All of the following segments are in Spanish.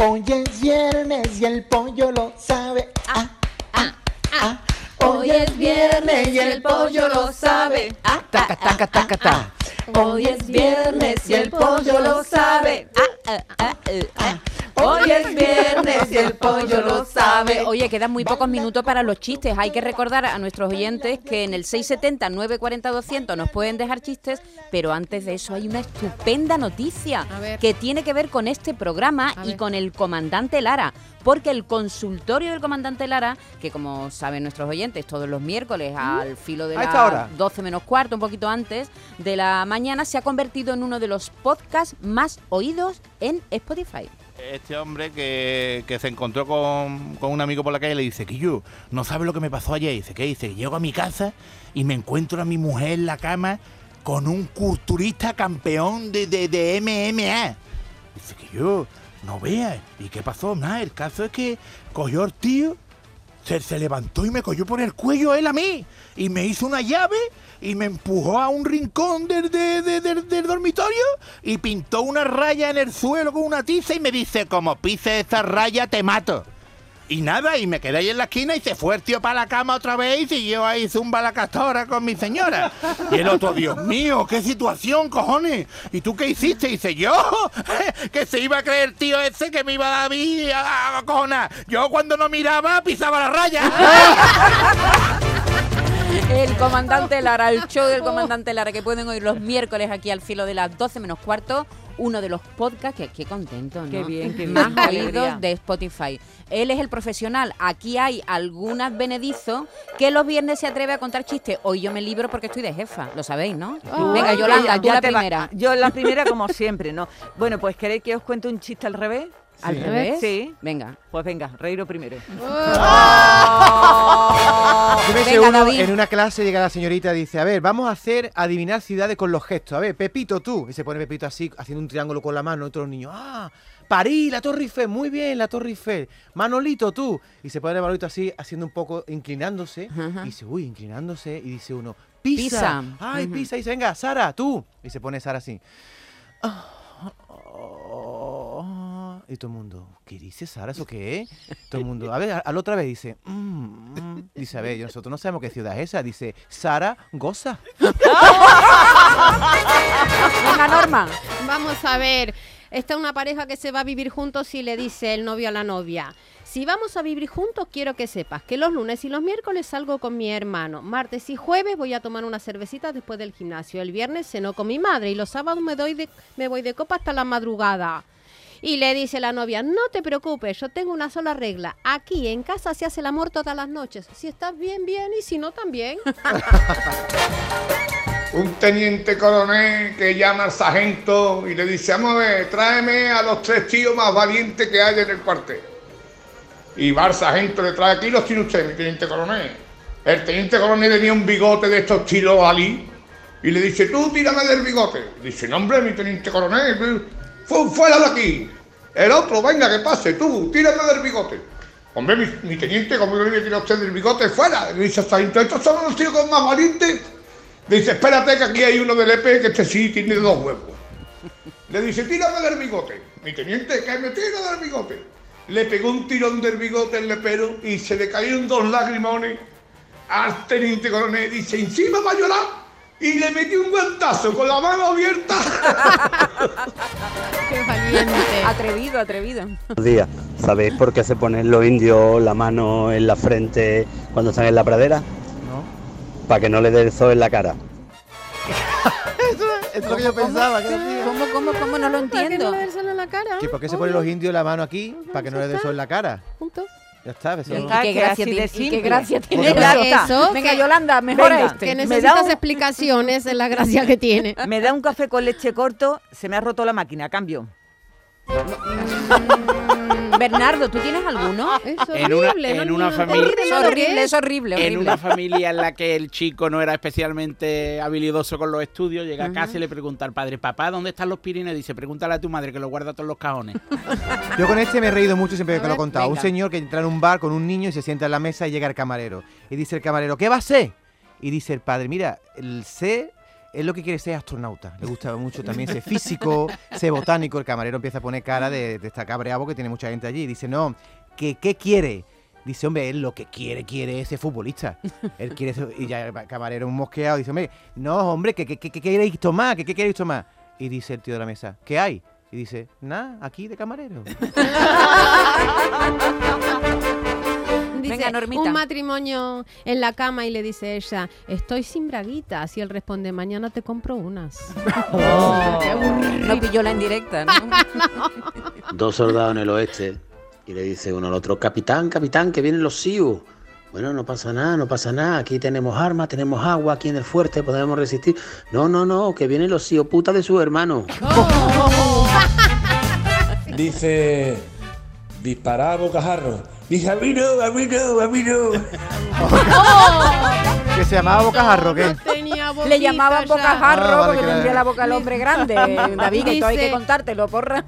Hoy es viernes y el pollo lo sabe. Ah, ah, ah. Hoy es viernes y el pollo lo sabe. Ah, taca, taca, taca, ta. Hoy es viernes y el pollo lo sabe. Ah, ah, ah, ah. Hoy es viernes y el pollo lo sabe. Oye, quedan muy pocos minutos para los chistes. Hay que recordar a nuestros oyentes que en el 670 940 200 nos pueden dejar chistes, pero antes de eso hay una estupenda noticia que tiene que ver con este programa y con el comandante Lara. Porque el consultorio del comandante Lara, que como saben nuestros oyentes, todos los miércoles al filo de las 12 menos cuarto, un poquito antes de la mañana, se ha convertido en uno de los podcasts más oídos en Spotify. Este hombre que, que se encontró con, con un amigo por la calle le dice, Kiyu, no sabes lo que me pasó ayer. Dice, ¿qué? Dice, llego a mi casa y me encuentro a mi mujer en la cama con un culturista campeón de, de, de MMA. Dice, Kiyu, no veas. ¿Y qué pasó? Nada, el caso es que cogió el tío, se, levantó y me cogió por el cuello él a mí. Y me hizo una llave y me empujó a un rincón del, de- de- del- del dormitorio y pintó una raya en el suelo con una tiza y me dice, como pises esa raya te mato. Y nada, y me quedé ahí en la esquina y se fue el tío para la cama otra vez y siguió ahí zumba la castora con mi señora. Y el otro, Dios mío, qué situación, cojones. ¿Y tú qué hiciste? Dice, yo, que se iba a creer el tío ese que me iba a dar a mí a. Yo cuando no miraba pisaba la raya. El comandante Lara, el show del comandante Lara, que pueden oír los miércoles aquí al filo de las 12 menos cuarto. Uno de los podcasts, que qué contento, ¿no? Qué bien, qué bien, Más oídos de Spotify. Él es el profesional. Aquí hay algunas Benedizo que los viernes se atreve a contar chistes. Hoy yo me libro porque estoy de jefa, lo sabéis, ¿no? Venga, Yolanda, ya- tú la va- primera. Yo la primera como siempre, ¿no? Bueno, pues ¿queréis que os cuente un chiste al revés? ¿Al revés? Sí. Venga. Pues venga, reíro primero. Venga, uno, David. en una clase llega la señorita y dice, a ver, vamos a hacer adivinar ciudades con los gestos. A ver, Pepito, tú. Y se pone Pepito así, haciendo un triángulo con la mano. Y otros niños, ah, París, la Torre Eiffel, muy bien, la Torre Eiffel. Manolito, tú. Y se pone Manolito así, haciendo un poco, inclinándose. Y dice, uy, inclinándose. Y dice uno, Pisa. Pisa. Ay, Ujú. Pisa. Y dice, venga, Sara, tú. Y se pone Sara así. Ah, oh, Y todo el mundo, ¿qué dice Sara? ¿Eso qué es? Todo el mundo, a ver, a- a la otra vez dice, "Mm, mm". dice, a ver, nosotros no sabemos qué ciudad es esa. Dice, Sara goza. Venga, Norma. Vamos a ver. Está una pareja que se va a vivir juntos y le dice el novio a la novia. Si vamos a vivir juntos, quiero que sepas que los lunes y los miércoles salgo con mi hermano. Martes y jueves voy a tomar una cervecita después del gimnasio. El viernes ceno con mi madre y los sábados me, doy de- me voy de copa hasta la madrugada. Y le dice la novia, no te preocupes, yo tengo una sola regla. Aquí en casa se hace el amor todas las noches. Si estás bien, bien, y si no, también. un teniente coronel que llama al sargento y le dice, vamos a ver, tráeme a los tres tíos más valientes que hay en el cuartel. Y va el sargento, le trae aquí los tiene usted, mi teniente coronel. El teniente coronel tenía un bigote de estos tiros Ali y le dice, tú tírame del bigote. Dice, no hombre, mi teniente coronel, fuera de aquí. El otro, venga, que pase, tú, tírame del bigote. Hombre, mi, mi teniente, ¿cómo le voy a usted del bigote? Fuera. Le dice sargento, estos son los tíos más valientes. Dice, espérate que aquí hay uno del EP que este sí tiene dos huevos. Le dice, tírame del bigote. Mi teniente, que me tira del bigote. Le pegó un tirón del bigote al lepero y se le cayeron dos lagrimones al teniente coronel. Dice, encima va a llorar. Y le metió un guantazo con la mano abierta. Qué valiente. Atrevido, atrevido. Buenos días. ¿Sabéis por qué se ponen los indios la mano en la frente cuando están en la pradera? ¿No? Para que no le dé el sol en la cara. Es lo que yo pensaba. que. ¿Cómo, cómo, cómo? No lo ¿Para qué entiendo. no le des solo en la cara? ¿Que ¿Por qué se ponen los indios la mano aquí? Para que no le dé sol en la cara. Punto. Ya está, eso Y no- está. qué que gracia tiene, y qué gracia tiene Ya eso. Venga, que- Yolanda, mejora Venga. este. Que Me necesitas da un- explicaciones, es la gracia que tiene. Me da un café con leche corto, se me ha roto la máquina, cambio. Bernardo, ¿tú tienes alguno? Es En una- horrible, no, una familia- Es horrible, es. horrible, En horrible. una familia en la que el chico no era especialmente habilidoso con los estudios, llega a casa y le pregunta al padre, papá, ¿dónde están los Pirineos? Dice, pregúntale a tu madre que lo guarda todos los cajones. Yo con este me he reído mucho siempre A que lo he contado. Un señor que entra en un bar con un niño y se sienta en la mesa y llega el camarero. Y dice el camarero, ¿qué va a ser? Y dice el padre, mira, el C él lo que quiere es ser astronauta. Le gusta mucho también ser físico, ser botánico. El camarero empieza a poner cara de, de estar cabreado porque tiene mucha gente allí. Dice, no, que, ¿qué quiere? Dice, hombre, él lo que quiere, quiere es ser futbolista. Él quiere ser- y ya el camarero un mosqueado dice, hombre, no, hombre, ¿qué, qué, qué, qué queréis tomar? ¿Qué, qué queréis tomar? Y dice el tío de la mesa, ¿qué hay? Y dice, nada, aquí de camarero. Dice, Venga, Normita. un matrimonio en la cama y le dice ella, estoy sin braguitas. Y él responde, mañana te compro unas. No pilló la indirecta, ¿no? Dos soldados en el oeste y le dice uno al otro, capitán, capitán, que vienen los SIU. Bueno, no pasa nada, no pasa nada. Aquí tenemos armas, tenemos agua, aquí en el fuerte podemos resistir. No, no, no, que vienen los SIU, puta de su hermano. Dice, disparar a bocajarro. Dice, a mí no, a mí no, a mí no. que se llamaba Bocajarro, ¿qué? Le llamaban bocajarro Ah, vale, porque claro. tendría la boca al hombre grande. David, que esto hay que contártelo, porra.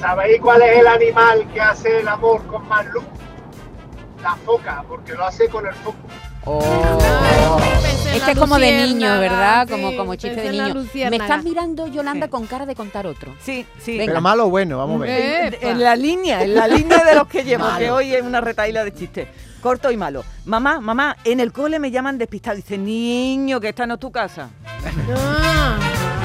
¿Sabéis cuál es el animal que hace el amor con más luz? La foca, porque lo hace con el foco. Pensé en Este es como de niño, ¿verdad? sí, Como, como chiste de niño. Me estás mirando, Yolanda, Sí. con cara de contar otro. Sí, sí. Venga. Pero malo o bueno, vamos a ver. En, en la línea, en la línea de los que llevo, que hoy es una retaíla de chistes. Corto y malo. Mamá, mamá, en el cole me llaman despistado. Dice, niño, que esta no es tu casa. Ah,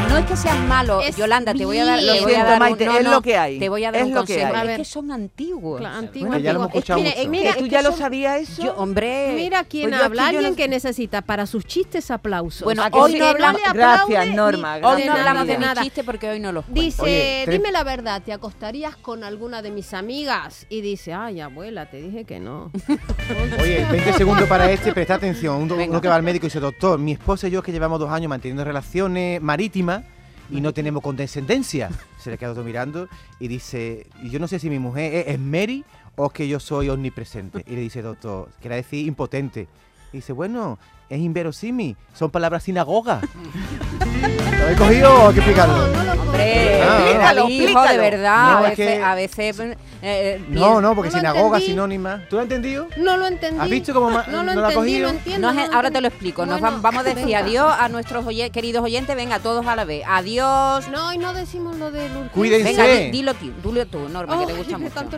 No es que seas malo, Es Yolanda, te voy a dar, Lo voy a siento, dar un- Maite, no, es no, lo que hay. Te voy a dar Es un lo que consejo. hay. Es A que son antiguos. cla- antiguo, Bueno, ya lo hemos escuchado Es- mira, mucho. mira, ¿Que tú es ya que lo son- sabías eso? Yo, hombre, Mira quién Pues habla, alguien que necesita para sus chistes aplausos. Bueno, ¿A que hoy sí? no Que hablamos- Gracias, Norma, hoy no hablamos de nada, chiste porque hoy no los. Dice, dime la verdad, ¿te acostarías con alguna de mis amigas? Y dice, ay, abuela, te dije que no. Oye, 20 segundos para este, presta atención. Uno que va al médico y dice, doctor, mi esposa y yo es que llevamos dos años manteniendo relaciones marítimas y no tenemos condescendencia. Se le queda todo mirando y dice, yo no sé si mi mujer es, es Mary o es que yo soy omnipresente. Y le dice, doctor, quiere decir impotente. Y dice, bueno, es inverosímil, son palabras sinagoga. ¿Lo habéis cogido o hay que explicarlo? Hombre, Ah, explícalo, hijo, de verdad. No, a es veces, que- a veces eh, eh, No, no, porque No lo sinagoga, entendí. sinónima. ¿Tú lo has entendido? No lo entendí. ¿Has visto cómo no lo no lo ha entendí, cogido? no entiendo. No no lo ahora te lo explico. Nos Bueno, vamos a decir venga. adiós a nuestros oye- queridos oyentes. Venga, todos a la vez. Adiós. No, y no decimos lo de urgencia. Cuídense. Venga, di- dilo tú, dilo tú, Norma, que te gusta mucho. tanto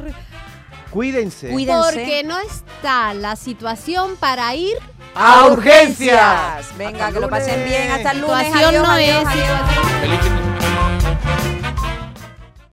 Cuídense. Cuídense. Porque no está la situación para ir. ¡A urgencias! Venga, Hasta que lo pasen bien. Hasta el lunes. Situación Adiós, no adiós, es adiós.